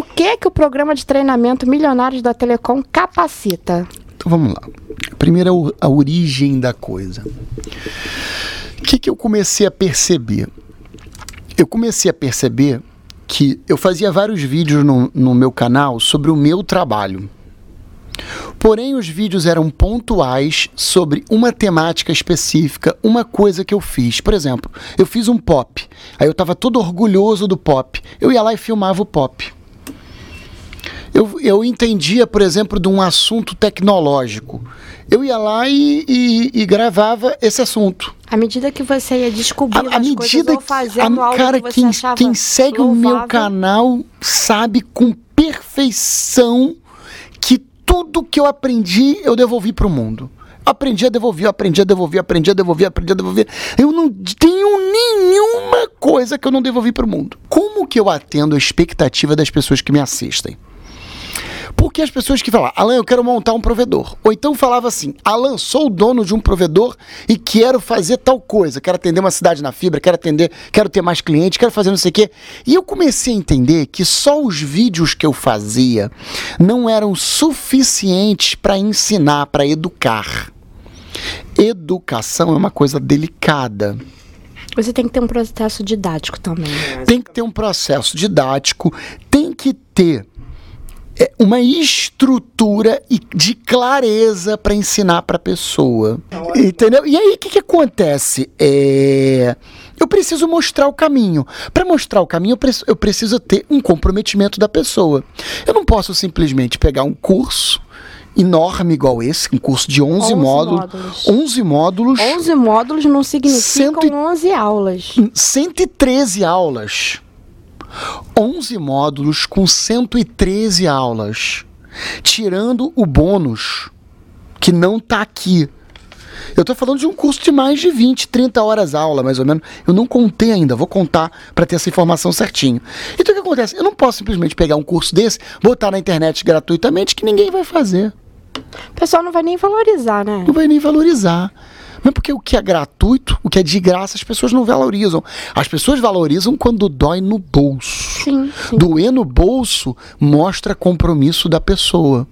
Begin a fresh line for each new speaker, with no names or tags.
o que que o programa de treinamento Milionários da Telecom capacita?
Então vamos lá. Primeiro a origem da coisa. O que, que eu comecei a perceber? Eu comecei a perceber que eu fazia vários vídeos no, no meu canal sobre o meu trabalho. Porém, os vídeos eram pontuais sobre uma temática específica, uma coisa que eu fiz. Por exemplo, eu fiz um pop. Aí eu estava todo orgulhoso do pop. Eu ia lá e filmava o pop. Eu, eu entendia, por exemplo, de um assunto tecnológico. Eu ia lá e, e, e gravava esse assunto.
À medida que você ia descobrindo
À
as
medida
coisas
que
fazendo
a, cara,
que
quem, quem segue o meu
louvável,
canal sabe com perfeição que tudo que eu aprendi eu devolvi para o mundo. Aprendi a devolver, aprendi a devolver, aprendi a devolver, aprendi a devolver. Eu não tenho nenhuma coisa que eu não devolvi para o mundo. Como que eu atendo a expectativa das pessoas que me assistem? Porque as pessoas que falam, Alan, eu quero montar um provedor. Ou então falava assim, Alan, sou o dono de um provedor e quero fazer tal coisa. Quero atender uma cidade na fibra, quero atender, quero ter mais clientes, quero fazer não sei o quê. E eu comecei a entender que só os vídeos que eu fazia não eram suficientes para ensinar, para educar. Educação é uma coisa delicada.
Você tem que ter um processo didático também.
Tem que ter um processo didático, tem que ter uma estrutura de clareza para ensinar para a pessoa. Entendeu? E aí o que, que acontece? É, eu preciso mostrar o caminho. Para mostrar o caminho, eu, preciso, ter um comprometimento da pessoa. Eu não posso simplesmente pegar um curso enorme igual esse, um curso de 11,
11
módulos,
módulos.
11 módulos,
11 módulos não significam
Cento e-
11 aulas.
113 aulas. 11 módulos com 113 aulas. Tirando o bônus, que não tá aqui. Eu tô falando de um curso de mais de 20, 30 horas aula, mais ou menos. Eu não contei ainda, vou contar para ter essa informação certinho. Então o que acontece? Eu não posso simplesmente pegar um curso desse, botar na internet gratuitamente que ninguém vai fazer.
O pessoal não vai nem valorizar, né?
Não vai nem valorizar. Mas porque o que é gratuito, o que é de graça, as pessoas não valorizam. As pessoas valorizam quando dói no bolso.
Sim, sim.
Doer no bolso mostra compromisso da pessoa.